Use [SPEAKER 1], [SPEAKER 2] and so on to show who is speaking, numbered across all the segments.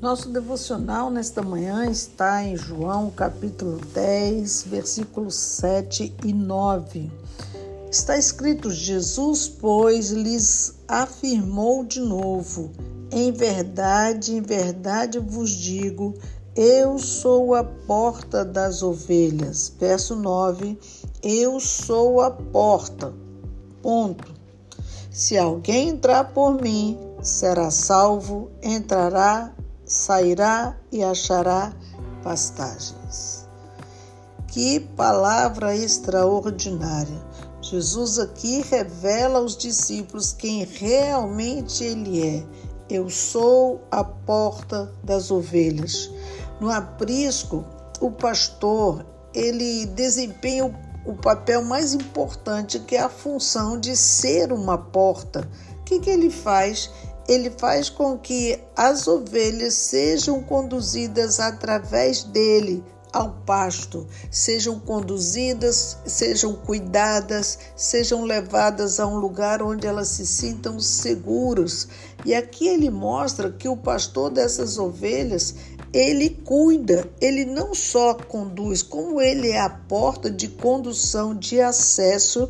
[SPEAKER 1] Nosso devocional nesta manhã está em João capítulo 10, versículos 7 e 9. Está escrito: Jesus, pois, lhes afirmou de novo: Em verdade, em verdade vos digo, eu sou a porta das ovelhas. Verso 9: Eu sou a porta. Ponto. Se alguém entrar por mim, será salvo, entrará sairá e achará pastagens. Que palavra extraordinária! Jesus aqui revela aos discípulos quem realmente ele é. Eu sou a porta das ovelhas. No aprisco, o pastor, ele desempenha o, papel mais importante, que é a função de ser uma porta. O que, que ele faz? Ele faz com que as ovelhas sejam conduzidas através dele ao pasto, sejam conduzidas, sejam cuidadas, sejam levadas a um lugar onde elas se sintam seguros. E aqui ele mostra que o pastor dessas ovelhas, ele cuida, ele não só conduz, como ele é a porta de condução, de acesso,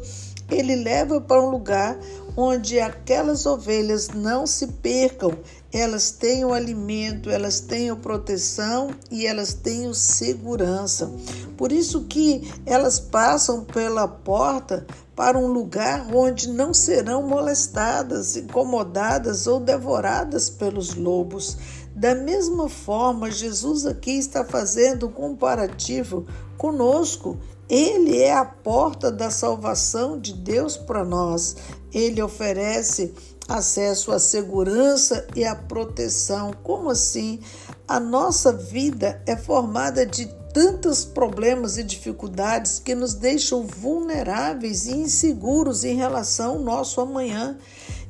[SPEAKER 1] ele leva para um lugar onde aquelas ovelhas não se percam, elas tenham alimento, elas tenham proteção e elas tenham segurança. Por isso que elas passam pela porta para um lugar onde não serão molestadas, incomodadas ou devoradas pelos lobos. Da mesma forma, Jesus aqui está fazendo um comparativo conosco. Ele é a porta da salvação de Deus para nós. Ele oferece acesso à segurança e à proteção. Como assim? A nossa vida é formada de tantos problemas e dificuldades que nos deixam vulneráveis e inseguros em relação ao nosso amanhã.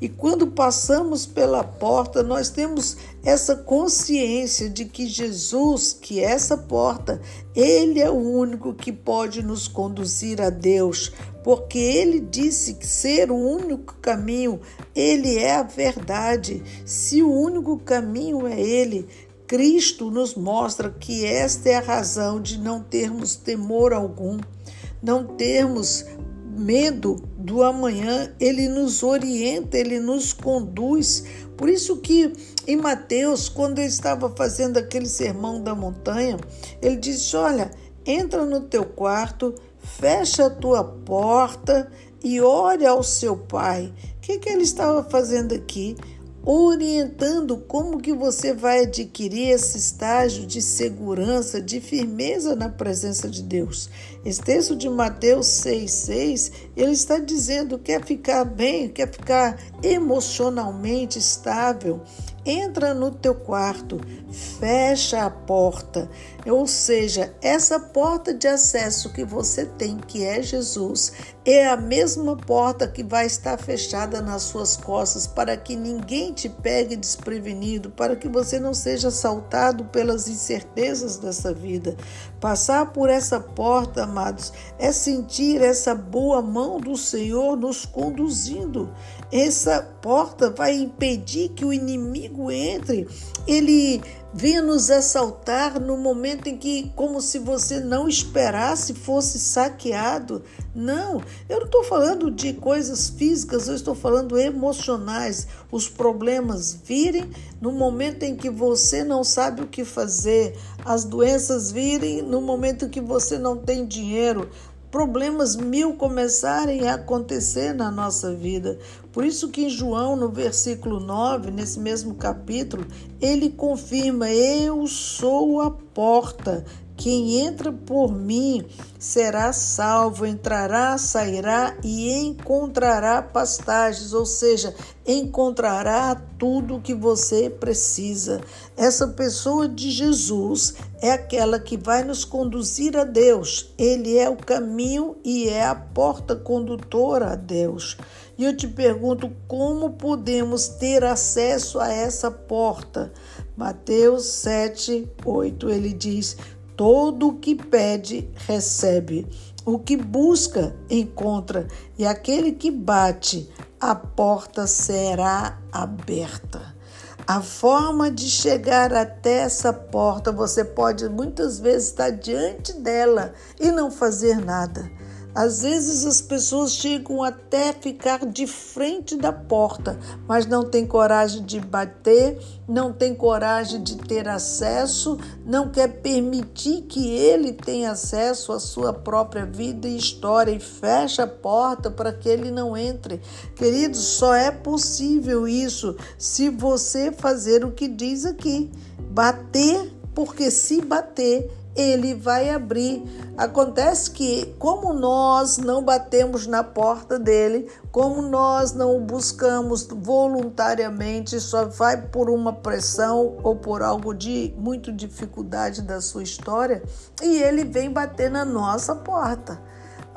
[SPEAKER 1] E quando passamos pela porta, nós temos essa consciência de que Jesus, que é essa porta, ele é o único que pode nos conduzir a Deus, porque ele disse que ser o único caminho, ele é a verdade. Se o único caminho é ele, Cristo nos mostra que esta é a razão de não termos temor algum, não termos medo do amanhã, ele nos orienta, ele nos conduz. Por isso que em Mateus, quando ele estava fazendo aquele sermão da montanha, ele disse: "Olha, entra no teu quarto, fecha a tua porta e ore ao seu pai". O que, que ele estava fazendo aqui? Orientando como que você vai adquirir esse estágio de segurança, de firmeza na presença de Deus. Esse texto de Mateus 6,6, ele está dizendo quer ficar bem, quer ficar emocionalmente estável, entra no teu quarto, fecha a porta. Ou seja, essa porta de acesso que você tem, que é Jesus, é a mesma porta que vai estar fechada nas suas costas para que ninguém te pegue desprevenido, para que você não seja assaltado pelas incertezas dessa vida. Passar por essa porta, amados, é sentir essa boa mão do Senhor nos conduzindo. Essa porta vai impedir que o inimigo entre. Ele venha nos assaltar no momento em que, como se você não esperasse, fosse saqueado. Não, eu não estou falando de coisas físicas, eu estou falando emocionais. Os problemas virem no momento em que você não sabe o que fazer, as doenças virem no momento em que você não tem dinheiro, problemas mil começarem a acontecer na nossa vida. Por isso que em João, no versículo 9, nesse mesmo capítulo, ele confirma: Eu sou a porta. Quem entra por mim será salvo, entrará, sairá e encontrará pastagens, ou seja, encontrará tudo o que você precisa. Essa pessoa de Jesus é aquela que vai nos conduzir a Deus. Ele é o caminho e é a porta condutora a Deus. E eu te pergunto como podemos ter acesso a essa porta? Mateus 7, 8, ele diz: Todo o que pede, recebe. O que busca, encontra. E aquele que bate, a porta será aberta. A forma de chegar até essa porta, você pode muitas vezes estar diante dela e não fazer nada. Às vezes as pessoas chegam até ficar de frente da porta, mas não tem coragem de bater, não tem coragem de ter acesso, não quer permitir que ele tenha acesso à sua própria vida e história e fecha a porta para que ele não entre. Queridos, só é possível isso se você fazer o que diz aqui: bater, porque se bater, ele vai abrir. Acontece que, como nós não batemos na porta dele, como nós não o buscamos voluntariamente, só vai por uma pressão ou por algo de muito dificuldade da sua história, e ele vem bater na nossa porta.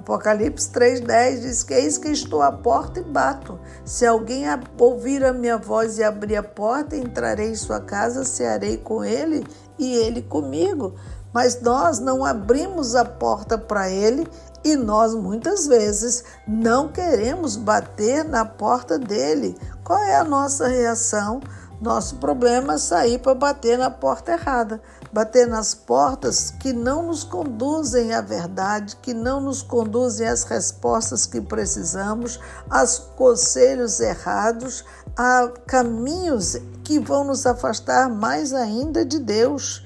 [SPEAKER 1] Apocalipse 3,10 diz que eis que estou à porta e bato. Se alguém ouvir a minha voz e abrir a porta, entrarei em sua casa, cearei com ele e ele comigo mas nós não abrimos a porta para ele e nós muitas vezes não queremos bater na porta dele. Qual é a nossa reação? Nosso problema é sair para bater na porta errada, bater nas portas que não nos conduzem à verdade, que não nos conduzem às respostas que precisamos, aos conselhos errados, a caminhos que vão nos afastar mais ainda de Deus.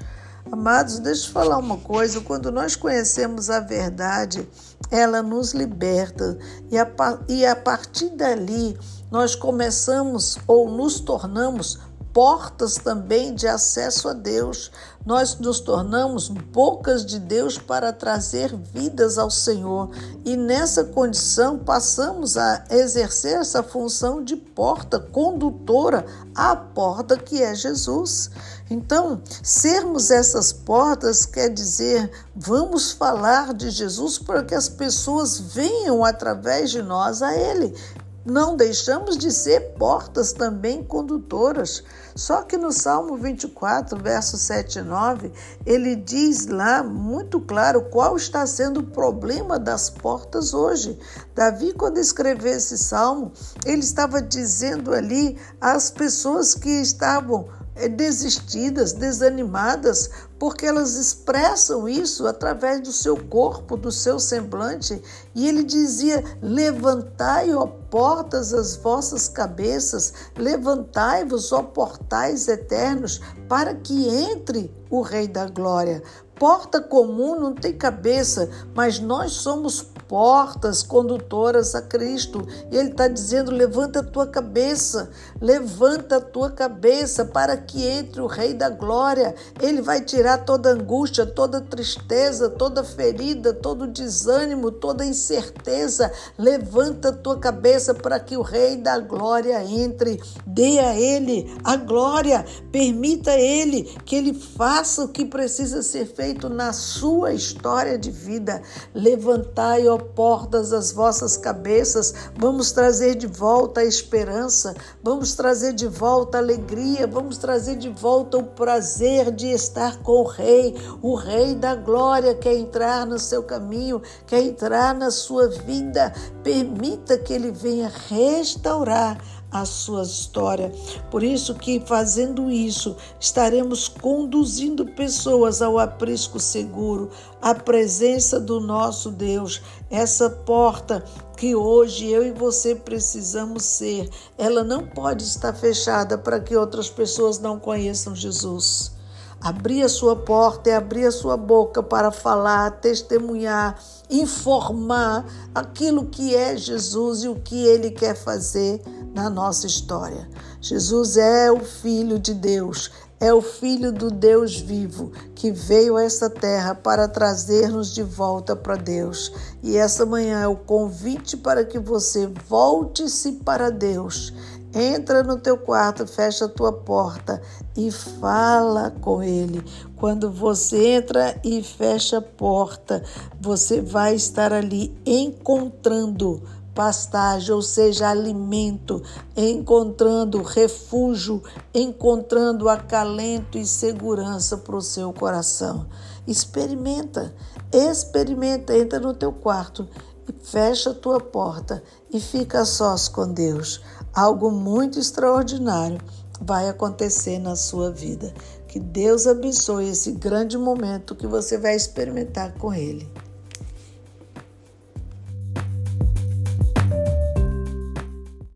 [SPEAKER 1] Amados, deixa eu falar uma coisa: quando nós conhecemos a verdade, ela nos liberta. E a, e a partir dali nós começamos ou nos tornamos portas também de acesso a Deus. Nós nos tornamos bocas de Deus para trazer vidas ao Senhor e nessa condição passamos a exercer essa função de porta condutora à porta que é Jesus. Então, sermos essas portas quer dizer vamos falar de Jesus para que as pessoas venham através de nós a Ele não deixamos de ser portas também condutoras. Só que no Salmo 24, versos 7 e 9, ele diz lá muito claro qual está sendo o problema das portas hoje. Davi, quando escreveu esse salmo, ele estava dizendo ali às pessoas que estavam desistidas, desanimadas, porque elas expressam isso através do seu corpo, do seu semblante. E ele dizia: Levantai, ó portas, as vossas cabeças, levantai-vos, ó portais eternos, para que entre o Rei da Glória. Porta comum não tem cabeça, mas nós somos portas condutoras a Cristo. E Ele está dizendo: levanta a tua cabeça, levanta a tua cabeça para que entre o Rei da Glória. Ele vai tirar toda angústia, toda tristeza, toda ferida, todo desânimo, toda incerteza. Levanta a tua cabeça para que o Rei da Glória entre. Dê a Ele a glória, permita a Ele que Ele faça o que precisa ser feito na sua história de vida. Levantai, ó portas as vossas cabeças, vamos trazer de volta a esperança, vamos trazer de volta a alegria, vamos trazer de volta o prazer de estar com o Rei. O Rei da glória quer entrar no seu caminho, quer entrar na sua vida. Permita que ele venha restaurar a sua história. Por isso que fazendo isso, estaremos conduzindo pessoas ao aprisco seguro, à presença do nosso Deus. Essa porta que hoje eu e você precisamos ser, ela não pode estar fechada para que outras pessoas não conheçam Jesus. Abrir a sua porta e abrir a sua boca para falar, testemunhar, informar aquilo que é Jesus e o que ele quer fazer na nossa história. Jesus é o Filho de Deus, é o Filho do Deus vivo que veio a essa terra para trazer-nos de volta para Deus. E essa manhã é o convite para que você volte-se para Deus. Entra no teu quarto, fecha a tua porta e fala com Ele. Quando você entra e fecha a porta, você vai estar ali encontrando pastagem, ou seja, alimento, encontrando refúgio, encontrando acalento e segurança para o seu coração. Experimenta, experimenta, entra no teu quarto fecha a tua porta e fica sós com Deus. Algo muito extraordinário vai acontecer na sua vida. Que Deus abençoe esse grande momento que você vai experimentar com Ele.